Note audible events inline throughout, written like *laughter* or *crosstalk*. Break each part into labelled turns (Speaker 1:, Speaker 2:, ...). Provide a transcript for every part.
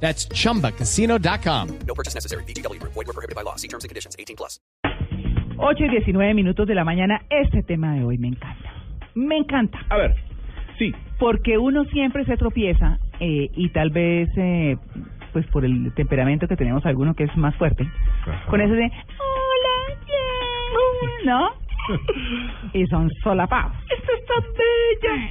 Speaker 1: That's chumbacasino.com.
Speaker 2: No purchase necessary. BGW. Void were prohibited by law. See terms and conditions. 18 plus.
Speaker 3: 8 y 19 minutos de la mañana. Este tema de hoy me encanta. Me encanta.
Speaker 4: A ver, sí.
Speaker 3: Porque uno siempre se tropieza eh, y tal vez, eh, pues por el temperamento que tenemos alguno que es más fuerte, con eso de, hola, bien, ¿no? *laughs* y son solapados.
Speaker 4: Esta está bella.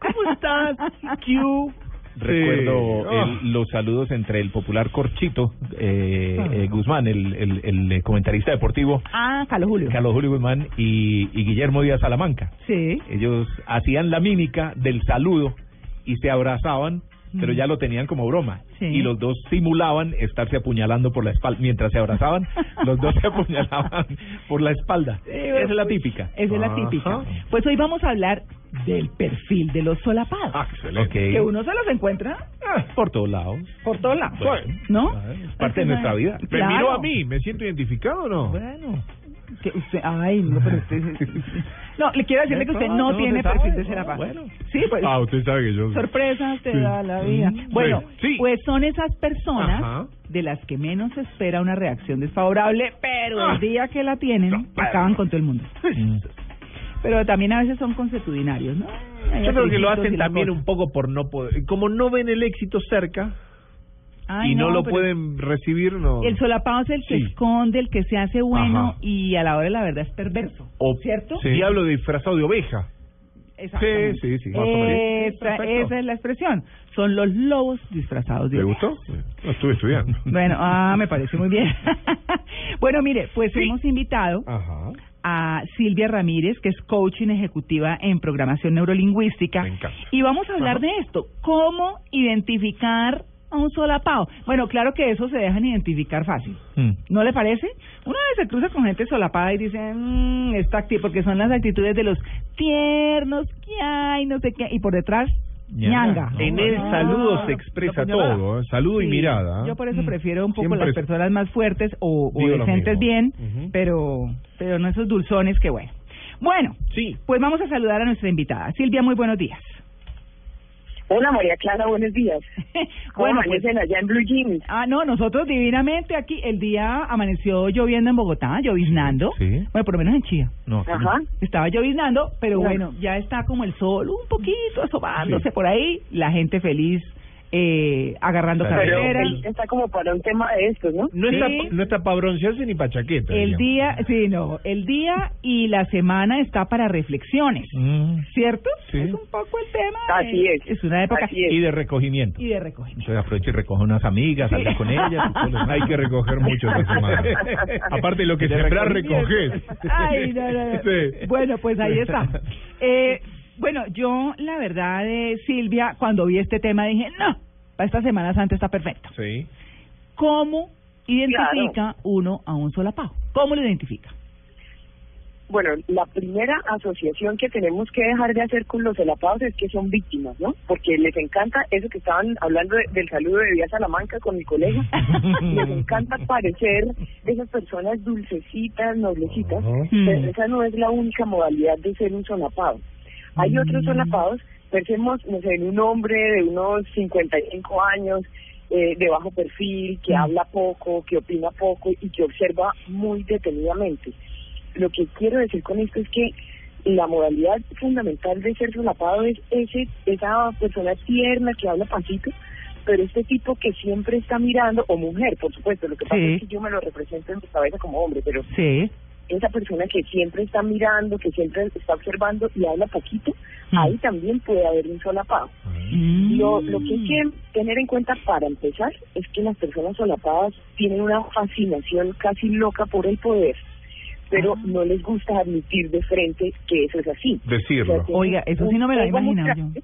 Speaker 4: ¿Cómo estás? *laughs* Q. Recuerdo
Speaker 5: Ah.
Speaker 4: el- los saludos entre el popular Corchito eh,
Speaker 5: Ah.
Speaker 4: eh, Guzmán, el, el, el, eh, comentarista deportivo,
Speaker 3: Ah, Carlos Julio.
Speaker 4: Carlos Julio Guzmán y, y Guillermo Díaz Salamanca.
Speaker 3: Sí.
Speaker 4: Ellos hacían la mímica del saludo y se abrazaban, pero ya lo tenían como broma.
Speaker 3: Sí.
Speaker 4: Y los dos simulaban estarse apuñalando por la espalda. Mientras se abrazaban, *laughs* los dos se apuñalaban por la espalda. Esa es la típica.
Speaker 3: Esa es la típica. Pues hoy vamos a hablar del perfil de los solapados.
Speaker 4: Ah, excelente.
Speaker 3: Que uno se los encuentra
Speaker 4: Ah, por todos lados.
Speaker 3: por todos lados.
Speaker 4: Bueno,
Speaker 3: ¿No?
Speaker 4: es parte de nuestra vida.
Speaker 5: ¿Me
Speaker 3: Claro.
Speaker 5: miró a mí? ¿Me siento identificado o no?
Speaker 4: Bueno.
Speaker 3: Que usted, ay, no, pero usted... No, le quiero decirle que usted
Speaker 4: Ah,
Speaker 3: no,
Speaker 4: no,
Speaker 3: tiene perfil de serapaz.
Speaker 4: Bueno.
Speaker 3: Sí, pues...
Speaker 5: Ah, usted sabe que yo...
Speaker 3: Sorpresas te
Speaker 5: Sí.
Speaker 3: da la vida.
Speaker 5: Mm,
Speaker 3: Bueno, pues son esas personas
Speaker 5: Ajá.
Speaker 3: de las que menos se espera una reacción desfavorable, pero
Speaker 5: Ah.
Speaker 3: el día que la tienen, acaban con todo el mundo. Pero también a veces son consuetudinarios, ¿no? Hay
Speaker 5: Yo creo que lo hacen también un poco por no poder... Como no ven el éxito cerca
Speaker 3: Ay,
Speaker 5: y no, lo pueden recibir, no...
Speaker 3: El solapado es el que
Speaker 5: Sí.
Speaker 3: esconde, el que se hace bueno
Speaker 5: Ajá.
Speaker 3: y a la hora de la verdad es perverso.
Speaker 5: O
Speaker 3: ¿Cierto?
Speaker 5: Sí. Diablo disfrazado de oveja. Sí, sí, sí.
Speaker 3: Esa, esa es la expresión. Son los lobos disfrazados de
Speaker 5: ¿Le
Speaker 3: ovejas.
Speaker 5: gustó? No estuve estudiando. *laughs*
Speaker 3: Bueno, ah, me parece muy bien. *laughs* bueno, mire, pues
Speaker 5: Sí.
Speaker 3: hemos invitado
Speaker 5: Ajá.
Speaker 3: a Silvia Ramírez, que es coaching ejecutiva en programación neurolingüística.
Speaker 5: Me encanta.
Speaker 3: Y vamos a hablar
Speaker 5: Ajá.
Speaker 3: de esto, cómo identificar a un solapado. Bueno, claro que eso se dejan identificar fácil.
Speaker 4: Mm.
Speaker 3: ¿No le parece? Uno se cruza con gente solapada y dice, mmm, esta actitud, porque son las actitudes de los tiernos que hay, no sé qué, y por detrás,
Speaker 4: Ñanga.
Speaker 3: ñanga.
Speaker 5: En el saludo se expresa todo, ¿eh? Saludo y mirada. ¿eh?
Speaker 3: Yo por eso
Speaker 4: Mm.
Speaker 3: prefiero un poco
Speaker 5: Siempre
Speaker 3: las personas más fuertes o, o decentes bien, pero pero no esos dulzones que bueno. Bueno,
Speaker 5: Sí.
Speaker 3: pues vamos a saludar a nuestra invitada. Silvia, muy buenos días.
Speaker 6: Hola María Clara, buenos días. *laughs* ¿Cómo
Speaker 3: bueno, pues,
Speaker 6: amanecen allá en Blue Jeans?
Speaker 3: ah, no, nosotros divinamente aquí, el día amaneció lloviendo en Bogotá, lloviznando.
Speaker 4: Sí.
Speaker 3: Bueno, por lo menos en Chía.
Speaker 4: No.
Speaker 6: Ajá.
Speaker 3: Estaba lloviznando, pero bueno, ya está como el sol un poquito asomándose
Speaker 5: Sí.
Speaker 3: por ahí, la gente feliz eh, agarrando
Speaker 4: Pero
Speaker 6: Pero
Speaker 3: carreteras.
Speaker 6: él está como para un tema de estos, ¿no?
Speaker 5: No,
Speaker 3: Sí.
Speaker 5: está, no está para broncearse ni para chaqueta.
Speaker 3: El
Speaker 5: digamos.
Speaker 3: día, sí, no, el día y la semana está para reflexiones,
Speaker 4: Mm.
Speaker 3: ¿cierto?
Speaker 5: Sí.
Speaker 3: Es un poco el tema.
Speaker 6: Así es.
Speaker 3: Es una época
Speaker 6: Así es.
Speaker 4: Y de recogimiento.
Speaker 3: y de recogimiento.
Speaker 4: Entonces aprovecha y recoge unas amigas, salga con ellas.
Speaker 5: Hay que recoger mucho esta semana. *laughs* Aparte de lo que sembrar, recoger.
Speaker 3: Ay, no, no, no.
Speaker 5: Sí.
Speaker 3: Bueno, pues ahí está. *laughs* Eh, bueno, yo, la verdad, eh, Silvia, cuando vi este tema dije, no, para esta Semana Santa está perfecto.
Speaker 5: Sí.
Speaker 3: ¿Cómo identifica uno a un solapado? ¿Cómo lo identifica?
Speaker 6: Bueno, la primera asociación que tenemos que dejar de hacer con los solapados es que son víctimas, ¿no? Porque les encanta eso que estaban hablando de- del saludo de Díaz Salamanca con mi colega. *laughs* les encanta parecer esas personas dulcecitas, noblecitas, pero esa no es la única modalidad de ser un solapado. Hay otros solapados, pensemos, no sé, en un hombre de unos 55 años, eh, de bajo perfil, que
Speaker 3: Mm.
Speaker 6: habla poco, que opina poco y que observa muy detenidamente. Lo que quiero decir con esto es que la modalidad fundamental de ser solapado es ese, esa persona tierna que habla pasito, pero este tipo que siempre está mirando, o mujer, por supuesto, lo que pasa
Speaker 3: Sí.
Speaker 6: es que yo me lo represento en mi cabeza como hombre, pero
Speaker 3: Sí.
Speaker 6: Esa persona que siempre está mirando, que siempre está observando y habla poquito,
Speaker 3: Mm.
Speaker 6: ahí también puede haber un solapado.
Speaker 3: Mm.
Speaker 6: Lo, lo que hay que tener en cuenta para empezar es que las personas solapadas tienen una fascinación casi loca por el poder, pero
Speaker 3: Ah.
Speaker 6: no les gusta admitir de frente que eso es así.
Speaker 5: Decirlo.
Speaker 6: O sea, tienen
Speaker 3: Oiga, eso sí no me lo
Speaker 6: muy
Speaker 3: imaginaba yo.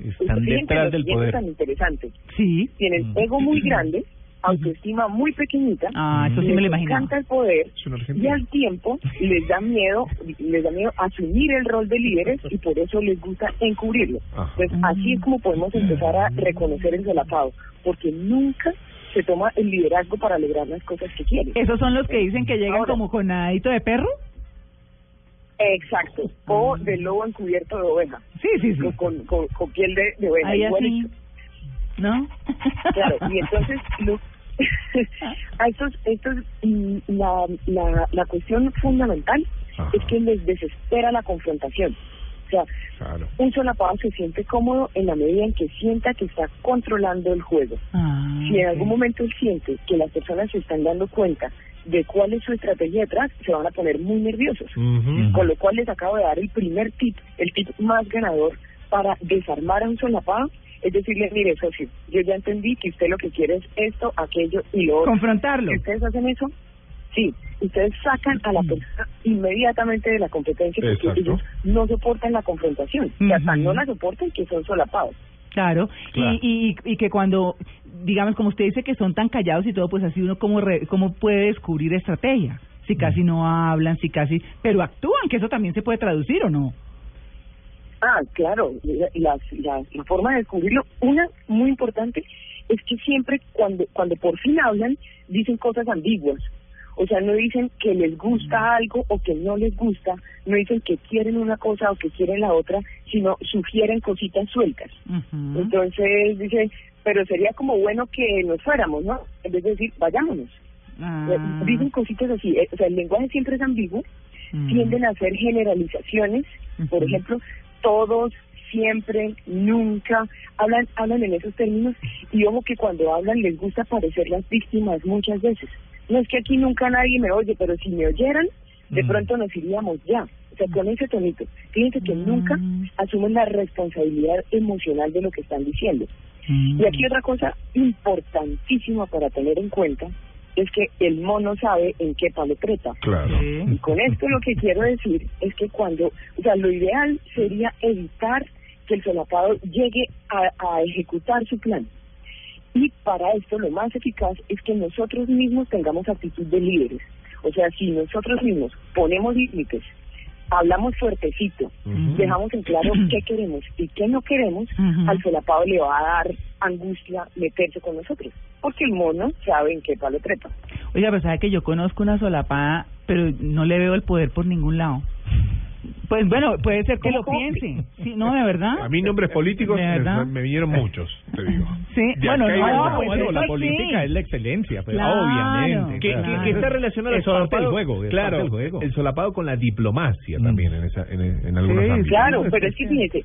Speaker 4: Están
Speaker 6: Fíjense
Speaker 4: detrás del poder.
Speaker 6: tan interesante.
Speaker 3: Sí.
Speaker 6: Tienen
Speaker 4: Mm.
Speaker 6: ego muy grande, autoestima muy pequeñita,
Speaker 3: Ah, eso sí me lo imaginaba.
Speaker 6: encanta el poder y al tiempo les da miedo, les da miedo asumir el rol de líderes y por eso les gusta encubrirlo. Entonces, así es como podemos empezar a reconocer el solapado, porque nunca se toma el liderazgo para lograr las cosas que quiere.
Speaker 3: ¿Esos son los que dicen que llegan
Speaker 6: Ahora.
Speaker 3: como con nadito de perro?
Speaker 6: Exacto, o del lobo encubierto de oveja,
Speaker 3: Sí, sí, sí.
Speaker 6: con, con, con- piel de, de oveja.
Speaker 3: Ahí así,
Speaker 6: igualito.
Speaker 3: ¿no?
Speaker 6: Claro, y *laughs* entonces lo, a estos, estos, mm, la, la, la cuestión fundamental
Speaker 5: Ajá.
Speaker 6: es que les desespera la confrontación. O sea,
Speaker 5: Claro.
Speaker 6: un solapado se siente cómodo en la medida en que sienta que está controlando el juego.
Speaker 3: Ah,
Speaker 6: Si en algún momento él siente que las personas se están dando cuenta de cuál es su estrategia detrás, se van a poner muy nerviosos. Con lo cual les acabo de dar el primer tip, el tip más ganador para desarmar a un solapado, es decirle, mire, socio, yo ya entendí que usted lo que quiere es esto, aquello y lo otro.
Speaker 3: Confrontarlo.
Speaker 6: Si ustedes hacen eso, sí, ustedes sacan a la persona inmediatamente de la competencia porque
Speaker 5: Exacto.
Speaker 6: ellos no soportan la confrontación. Que hasta
Speaker 3: Ujú.
Speaker 6: no la soportan que son solapados.
Speaker 3: Claro,
Speaker 5: Claro.
Speaker 3: Y, y, y que cuando, digamos, como usted dice que son tan callados y todo, pues así uno como, re- como puede descubrir estrategia. Si casi no hablan, si casi, pero actúan, que eso también se puede traducir o no.
Speaker 6: Ah, claro, la, la, la- forma de descubrirlo, una muy importante, es que siempre cuando, cuando por fin hablan, dicen cosas ambiguas. O sea, no dicen que les gusta algo o que no les gusta, no dicen que quieren una cosa o que quieren la otra, sino sugieren cositas sueltas. Entonces dice, pero sería como bueno que nos fuéramos, ¿no? En vez de decir, vayámonos.
Speaker 3: Ah.
Speaker 6: Dicen cositas así, eh, o sea, el lenguaje siempre es ambiguo, tienden a hacer generalizaciones, por ejemplo, todos, siempre, nunca, hablan, hablan en esos términos y ojo que cuando hablan les gusta parecer las víctimas muchas veces. No es que aquí nunca nadie me oye, pero si me oyeran, de
Speaker 4: Mm.
Speaker 6: pronto nos iríamos ya. O sea, con ese tonito. Fíjense que
Speaker 3: Mm.
Speaker 6: nunca asumen la responsabilidad emocional de lo que están diciendo.
Speaker 3: Mm.
Speaker 6: Y aquí otra cosa importantísima para tener en cuenta es que el mono sabe en qué palo trepa.
Speaker 5: Claro.
Speaker 6: Y con esto lo que quiero decir es que cuando, o sea, lo ideal sería evitar que el solapado llegue a, a ejecutar su plan. Y para esto lo más eficaz es que nosotros mismos tengamos actitud de líderes. O sea, si nosotros mismos ponemos límites, hablamos fuertecito, dejamos en claro *clears throat* qué queremos y qué no queremos, al solapado le va a dar angustia meterse con nosotros. Porque el mono sabe en qué palo trepa.
Speaker 3: Oiga, pero sabe que yo conozco una solapada, pero no le veo el poder por ningún lado. Pues bueno, puede ser que
Speaker 6: ¿Cómo,
Speaker 3: lo piense. Sí, no, de verdad.
Speaker 5: A mí nombres políticos
Speaker 3: ¿De
Speaker 5: me, me vinieron muchos, te digo.
Speaker 3: Sí,
Speaker 5: De
Speaker 3: bueno, no,
Speaker 5: allá.
Speaker 3: pues
Speaker 4: bueno, la política
Speaker 3: sí.
Speaker 4: es la excelencia, pues,
Speaker 3: Claro.
Speaker 4: obviamente.
Speaker 5: Que,
Speaker 4: claro.
Speaker 5: que- que está relacionado el
Speaker 4: Es del juego, es
Speaker 5: claro,
Speaker 4: parte del juego.
Speaker 5: el solapado con la diplomacia
Speaker 4: Mm.
Speaker 5: también en, esa, en, en algunos
Speaker 3: Sí,
Speaker 5: ámbitos.
Speaker 6: Claro, pero es que
Speaker 3: sí.
Speaker 6: fíjese,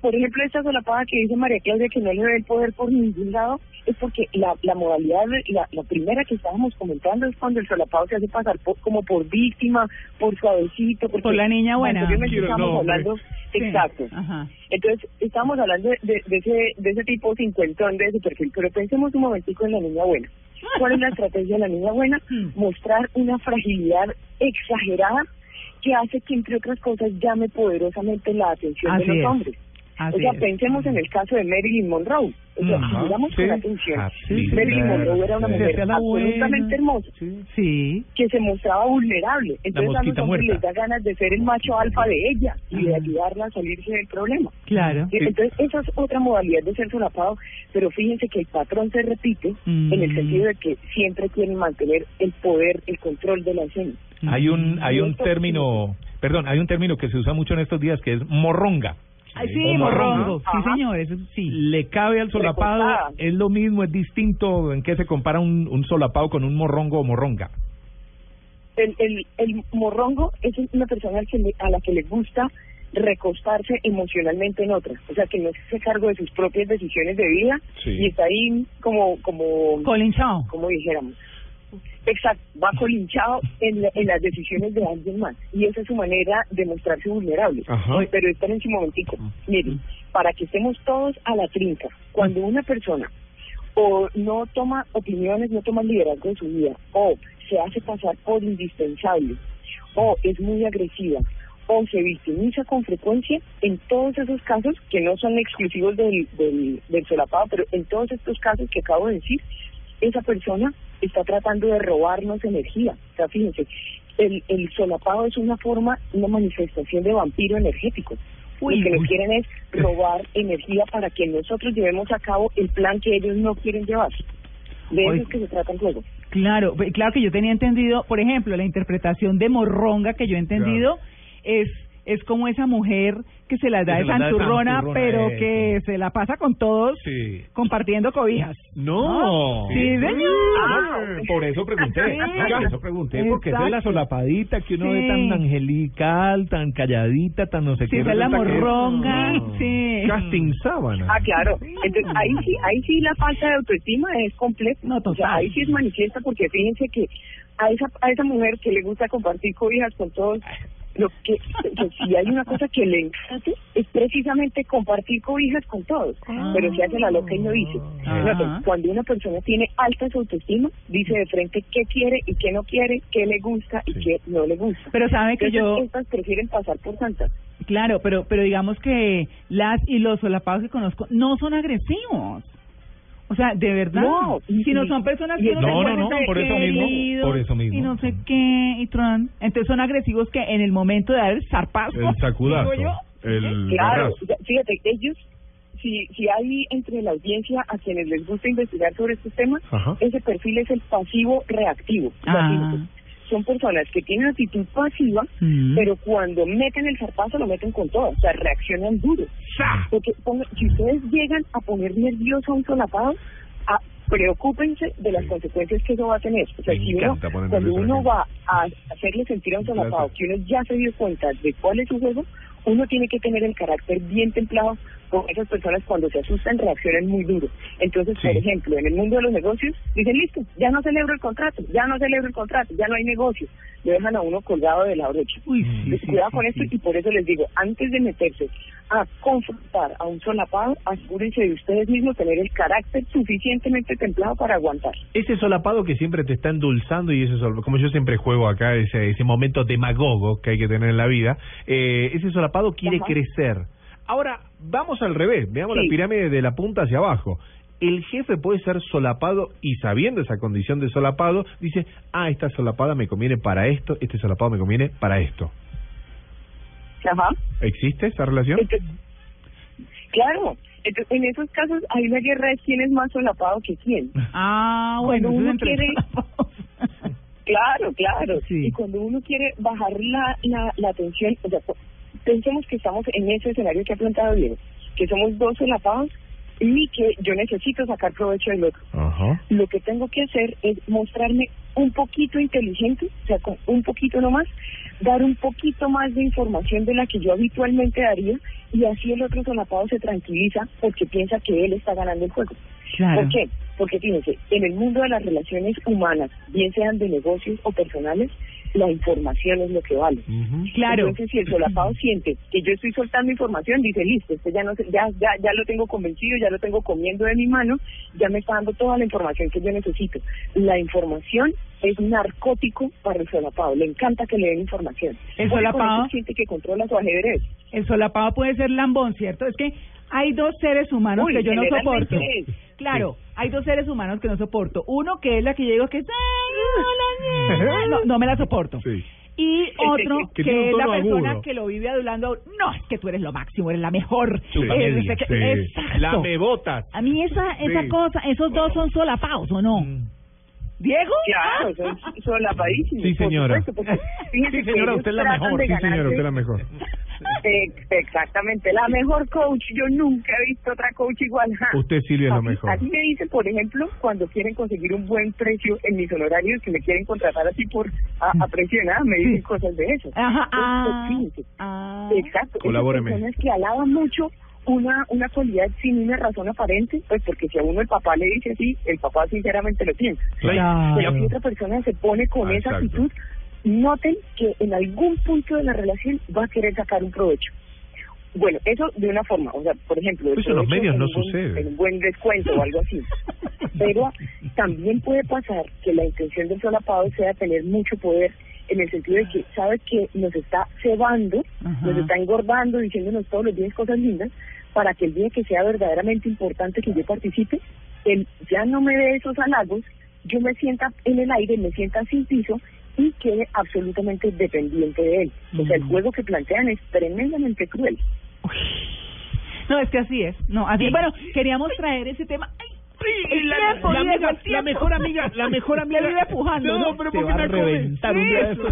Speaker 6: por ejemplo, esta solapada que dice María Claudia que no le ve el poder por ningún lado, es porque la, la modalidad, la, la primera que estábamos comentando es cuando el solapado se hace pasar por- como por víctima, por suavecito. Porque
Speaker 3: Por la niña buena.
Speaker 5: Quiero- no,
Speaker 6: hablando,
Speaker 3: Sí.
Speaker 6: exacto.
Speaker 3: Ajá.
Speaker 6: Entonces, estamos hablando de, de, de ese, de ese tipo cincuentón de ese perfil, pero pensemos un momentico en la niña buena. ¿Cuál es la estrategia de la niña buena? *laughs*
Speaker 3: Hmm.
Speaker 6: Mostrar una fragilidad exagerada que hace que, entre otras cosas, llame poderosamente la atención
Speaker 3: Así
Speaker 6: de los
Speaker 3: es. Así
Speaker 6: o sea,
Speaker 3: es.
Speaker 6: pensemos en el caso de Marilyn Monroe. O sea,
Speaker 3: Ajá,
Speaker 6: si miramos
Speaker 5: sí.
Speaker 6: con atención,
Speaker 5: Ah,
Speaker 3: sí,
Speaker 6: Marilyn
Speaker 3: claro.
Speaker 6: Monroe era una mujer absolutamente hermosa
Speaker 3: Sí.
Speaker 6: que se mostraba vulnerable. Entonces a los hombres les da ganas de ser el macho alfa de ella y de ayudarla a salirse del problema.
Speaker 3: Claro.
Speaker 6: Entonces, esa es otra modalidad de ser solapado, pero fíjense que el patrón se repite
Speaker 3: Mm.
Speaker 6: en el sentido de que siempre quieren mantener el poder, el control de la escena.
Speaker 4: Hay un hay un
Speaker 6: Esto-
Speaker 4: término, perdón, hay un término que se usa mucho en estos días que es morronga.
Speaker 3: Ay, sí, morrongo. Sí,
Speaker 6: Ajá.
Speaker 3: señor, eso sí.
Speaker 4: Le cabe al solapado, es lo mismo, es distinto. ¿En qué se compara un, un solapado con un morrongo o morronga?
Speaker 6: El, el, el morrongo es una persona al que le- a la que le gusta recostarse emocionalmente en otra, o sea, que no se hace cargo de sus propias decisiones de vida
Speaker 5: Sí.
Speaker 6: y está ahí como, como,
Speaker 3: Colinchado.
Speaker 6: como dijéramos. Exacto, va colinchado en, en las decisiones de alguien más. Y esa es su manera de mostrarse vulnerable.
Speaker 5: Ajá.
Speaker 6: Pero esperen un momentico. Miren, para que estemos todos a la trinca, cuando una persona o no toma opiniones, no toma liderazgo de su vida, o se hace pasar por indispensable, o es muy agresiva, o se victimiza con frecuencia, en todos esos casos, que no son exclusivos del, del, del solapado, pero en todos estos casos que acabo de decir, esa persona está tratando de robarnos energía. O sea, fíjense, el, el solapado es una forma, una manifestación de vampiro energético.
Speaker 3: Uy,
Speaker 6: Lo que nos quieren es robar energía para que nosotros llevemos a cabo el plan que ellos no quieren llevar. De eso es que se trata el juego.
Speaker 3: Claro, claro que yo tenía entendido, por ejemplo, la interpretación de morronga que yo he entendido es es como esa mujer que se las da de
Speaker 5: se las da de
Speaker 3: santurrona, pero
Speaker 5: eso.
Speaker 3: que se la pasa con todos
Speaker 5: Sí.
Speaker 3: compartiendo cobijas.
Speaker 5: No.
Speaker 3: Sí, señor.
Speaker 4: Ah, por eso pregunté,
Speaker 3: Sí.
Speaker 4: por eso pregunté, porque es la
Speaker 3: Exacto.
Speaker 4: solapadita que uno ve
Speaker 3: Sí.
Speaker 4: tan angelical, tan calladita, tan no sé
Speaker 3: Sí,
Speaker 4: qué.
Speaker 3: esa es la morronga,
Speaker 4: No.
Speaker 3: sí.
Speaker 4: Casting sábana.
Speaker 6: Ah, claro. Entonces, ahí sí, ahí sí la falta de autoestima es completa.
Speaker 3: No, total.
Speaker 6: O sea, ahí sí es manifiesta porque fíjense que a esa a esa mujer que le gusta compartir cobijas con todos, lo que, que si hay una cosa que le encanta es precisamente compartir cobijas con todos.
Speaker 3: Ah.
Speaker 6: Pero se hace la loca y no dice. Fíjate, Cuando una persona tiene alta autoestima, dice de frente qué quiere y qué no quiere, qué le gusta y qué no le gusta.
Speaker 3: Pero sabe que
Speaker 6: Entonces,
Speaker 3: yo,
Speaker 6: estas prefieren pasar por santas.
Speaker 3: claro, pero pero digamos que las y los solapados que conozco no son agresivos. O sea, de verdad.
Speaker 6: No, y-
Speaker 3: si no son personas que
Speaker 4: No, no,
Speaker 3: recuerda
Speaker 4: no, por eso mismo,
Speaker 3: querido,
Speaker 4: por eso mismo.
Speaker 3: Y no sé qué, y tron. Entonces son agresivos que en el momento de dar el zarpazo.
Speaker 5: El sacudazo.
Speaker 3: digo yo,
Speaker 5: El
Speaker 6: Claro, fíjate, ellos, si, si hay entre la audiencia a quienes les gusta investigar sobre estos temas,
Speaker 5: Ajá.
Speaker 6: ese perfil es el pasivo reactivo.
Speaker 3: Ah.
Speaker 6: Son personas que tienen actitud pasiva,
Speaker 3: Mm.
Speaker 6: pero cuando meten el zarpazo lo meten con todo, o sea, reaccionan duro. Porque ponga- si ustedes llegan a poner nervioso a un solapado, a- preocúpense de las consecuencias que eso va a tener. O sea,
Speaker 5: Me
Speaker 6: si uno, cuando uno va a hacerle sentir a un solapado que uno ya se dio cuenta de cuál es su juego, uno tiene que tener el carácter bien templado, porque esas personas cuando se asustan reaccionan muy duro. Entonces, por ejemplo, en el mundo de los negocios, dicen, listo, ya no celebro el contrato, ya no celebro el contrato, ya no hay negocio. Le dejan a uno colgado de la brocha.
Speaker 3: Uy, sí,
Speaker 6: Entonces,
Speaker 3: sí,
Speaker 6: Cuidado con esto y por eso les digo, antes de meterse a confrontar a un solapado, asegúrense de ustedes mismos tener el carácter suficientemente templado para aguantar.
Speaker 4: Ese solapado que siempre te está endulzando y ese como yo siempre juego acá, ese, ese momento demagogo que hay que tener en la vida, eh, ese solapado quiere
Speaker 6: Ajá.
Speaker 4: crecer. Ahora, vamos al revés, veamos la pirámide de la punta hacia abajo. El jefe puede ser solapado y sabiendo esa condición de solapado, dice, ah, esta solapada me conviene para esto, este solapado me conviene para esto.
Speaker 6: Ajá.
Speaker 4: ¿Existe esa relación?
Speaker 6: Entonces, claro, entonces, en esos casos hay una guerra de quién es más solapado que quién.
Speaker 3: Ah, bueno,
Speaker 6: Cuando
Speaker 3: es
Speaker 6: uno quiere-. Claro, claro.
Speaker 3: Sí.
Speaker 6: Y cuando uno quiere bajar la, la, la tensión, o sea, pensemos que estamos en ese escenario que ha planteado Diego, que somos dos solapados y que yo necesito sacar provecho del otro.
Speaker 4: Ajá.
Speaker 6: Lo que tengo que hacer es mostrarme un poquito inteligente, o sea, con un poquito nomás, dar un poquito más de información de la que yo habitualmente daría y así el otro solapado se tranquiliza porque piensa que él está ganando el juego.
Speaker 3: Claro.
Speaker 6: ¿Por qué? Porque fíjense, en el mundo de las relaciones humanas, bien sean de negocios o personales, la información es lo que vale.
Speaker 3: Claro.
Speaker 6: Entonces, si el solapado siente que yo estoy soltando información, dice, listo, este ya, no ya, ya, ya lo tengo convencido, ya lo tengo comiendo de mi mano, ya me está dando toda la información que yo necesito. La información es narcótico para el solapado, le encanta que le den información.
Speaker 3: El solapado-
Speaker 6: siente que controla su ajedrez.
Speaker 3: El solapado puede ser lambón, ¿cierto? Es que hay dos seres humanos
Speaker 6: Uy,
Speaker 3: que yo no soporto. Claro, hay dos seres humanos que no soporto. Uno que es la que yo digo que es... "Ay, hola, *laughs* no, no me la soporto.
Speaker 5: Sí.
Speaker 3: Y *laughs* otro
Speaker 4: Que
Speaker 3: es la persona
Speaker 4: agudo.
Speaker 3: que lo vive adulando. No, es que tú eres lo máximo, eres la mejor.
Speaker 4: Sí.
Speaker 3: Eh,
Speaker 4: Sí.
Speaker 5: Sí.
Speaker 4: La me botas.
Speaker 3: A mí esa esa
Speaker 5: Sí.
Speaker 3: cosa, esos dos son solapados, ¿o no?
Speaker 4: Mm.
Speaker 3: ¿Diego?
Speaker 6: Claro, son solapadísimos.
Speaker 4: Sí,
Speaker 6: por
Speaker 4: señora.
Speaker 6: supuesto, *laughs*
Speaker 4: Sí, señora, usted es la mejor.
Speaker 5: Sí, señora, usted es la mejor.
Speaker 6: Ex- Exactamente, la mejor coach. Yo nunca he visto otra coach igual.
Speaker 4: Usted, Silvia, es lo
Speaker 6: Así-
Speaker 4: mejor.
Speaker 6: Así me dicen, por ejemplo, cuando quieren conseguir un buen precio en mis honorarios, que me quieren contratar así por a, a precio de nada, me dicen
Speaker 3: Sí.
Speaker 6: cosas de eso.
Speaker 3: Ajá, ah,
Speaker 6: Entonces, fíjense,
Speaker 3: ah.
Speaker 6: Exacto.
Speaker 5: Colabóreme.
Speaker 6: Personas que alaban mucho una una cualidad sin una razón aparente, pues porque si a uno el papá le dice así, el papá sinceramente lo piensa.
Speaker 3: Claro.
Speaker 6: Pero si otra persona se pone con
Speaker 5: Ah,
Speaker 6: esa
Speaker 5: exacto.
Speaker 6: actitud, noten que en algún punto de la relación va a querer sacar un provecho. Bueno, eso de una forma, o sea, por ejemplo,
Speaker 4: Eso en los medios no
Speaker 6: un buen-
Speaker 4: sucede.
Speaker 6: en un buen descuento o algo así. *laughs* Pero también puede pasar que la intención del solapado sea tener mucho poder en el sentido de que sabe que nos está cebando,
Speaker 3: Ajá.
Speaker 6: nos está engordando, diciéndonos todos los días cosas lindas, para que el día que sea verdaderamente importante que yo participe, él ya no me dé esos halagos, yo me sienta en el aire, me sienta sin piso y quede absolutamente dependiente de él. O sea, el
Speaker 3: Mm.
Speaker 6: juego que plantean es tremendamente cruel.
Speaker 3: No, es que así es. No, así Bueno, queríamos traer ese tema. ¡Ay! El
Speaker 5: la,
Speaker 3: tiempo,
Speaker 5: la
Speaker 3: Diego,
Speaker 5: amiga- la mejor amiga, la mejor *laughs* amiga.
Speaker 3: Le vive pujando, ¿no?
Speaker 5: pero
Speaker 4: Te
Speaker 5: porque
Speaker 4: va a
Speaker 5: una cosa-
Speaker 4: reventar un día de
Speaker 5: Eso.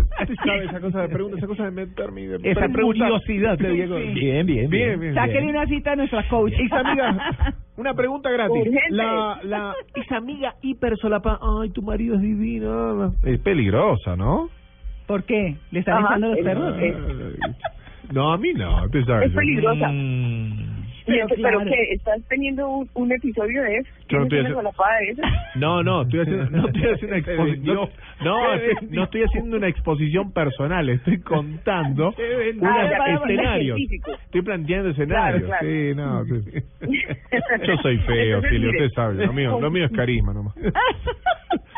Speaker 5: esa cosa de pregunta, esa cosa de meterme y de
Speaker 4: Esa curiosidad te digo.
Speaker 3: Sí.
Speaker 4: Bien, bien,
Speaker 5: Bien, bien.
Speaker 3: Sáquele una cita a nuestra coach.
Speaker 5: Esa amiga, *laughs* una pregunta gratis.
Speaker 6: Urgente.
Speaker 5: La, la, *laughs* esa amiga hiper solapa, ay, tu marido es divino. Es peligrosa, ¿no?
Speaker 3: ¿Por qué? ¿Le están
Speaker 6: Ajá,
Speaker 3: echando los perros?
Speaker 5: No, a mí no.
Speaker 6: Es peligrosa.
Speaker 4: Mm.
Speaker 3: Pero
Speaker 6: Pero,
Speaker 3: claro.
Speaker 6: que estás teniendo un, un episodio de eso.
Speaker 5: Yo no estoy
Speaker 6: ¿Tienes una
Speaker 5: haciendo-
Speaker 6: solapada de eso? *laughs*
Speaker 5: No, no, estoy haciendo, no estoy *laughs* haciendo una exposición. No, no estoy haciendo una exposición personal, estoy contando *laughs* unos
Speaker 6: Ah,
Speaker 5: escenarios. Estoy planteando escenarios.
Speaker 6: Claro, claro.
Speaker 5: Sí, no. sí. Yo soy feo, Silvio, usted sabe. Lo mío, lo mío es carisma nomás.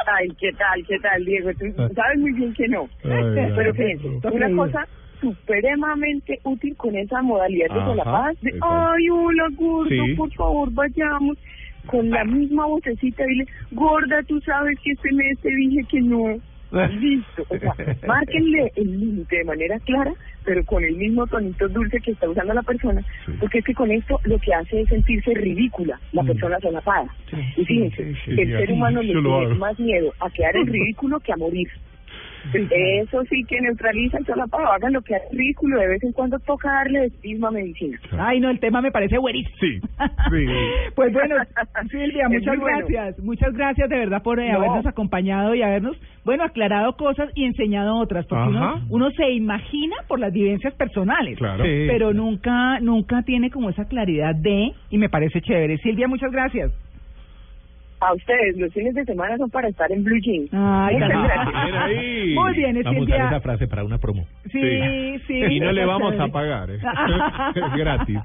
Speaker 6: Ay, ¿qué tal, qué tal, Diego? Tú sabes muy bien que no.
Speaker 5: Ay,
Speaker 6: Pero fíjense, una cosa supremamente útil con esa modalidad de solapadas de, ay, hola, gordo,
Speaker 5: Sí.
Speaker 6: por favor, vayamos. Con la misma vocecita, dile, gorda, tú sabes que este mes te dije que no. *laughs* Listo. O sea, márquenle el límite de manera clara, pero con el mismo tonito dulce que está usando la persona,
Speaker 5: Sí.
Speaker 6: porque es que con esto lo que hace es sentirse ridícula la
Speaker 5: Mm.
Speaker 6: persona solapada. y fíjense,
Speaker 5: sí, sí,
Speaker 6: el
Speaker 5: sí,
Speaker 6: ser humano le tiene más miedo a quedar en *laughs* ridículo que a morir. Eso sí que neutraliza el solapado. Hagan lo que hagan ridículo. De vez en cuando toca darle de misma medicina.
Speaker 3: Ay, no, el tema me parece buenísimo.
Speaker 5: Sí, sí. *laughs*
Speaker 3: Pues bueno, Silvia,
Speaker 6: Es
Speaker 3: muchas
Speaker 6: bueno.
Speaker 3: gracias. Muchas gracias de verdad por eh,
Speaker 6: No.
Speaker 3: habernos acompañado y habernos, bueno, aclarado cosas y enseñado otras. Porque uno, uno se imagina por las vivencias personales.
Speaker 5: Claro.
Speaker 4: Sí.
Speaker 3: Pero nunca, nunca tiene como esa claridad de, y me parece chévere. Silvia, muchas gracias.
Speaker 6: A ustedes, los fines de semana son para estar en Blue Jeans.
Speaker 3: Ay,
Speaker 6: Muchas gracias.
Speaker 3: Muy bien, es
Speaker 4: Vamos a usar esa frase para una promo.
Speaker 3: Sí, sí.
Speaker 5: Y no le vamos a pagar, ¿eh? *laughs* Es gratis.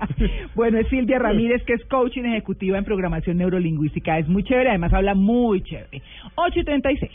Speaker 3: Bueno, es Silvia Ramírez, que es coaching ejecutiva en programación neurolingüística. Es muy chévere, además habla muy chévere. 8 y 36.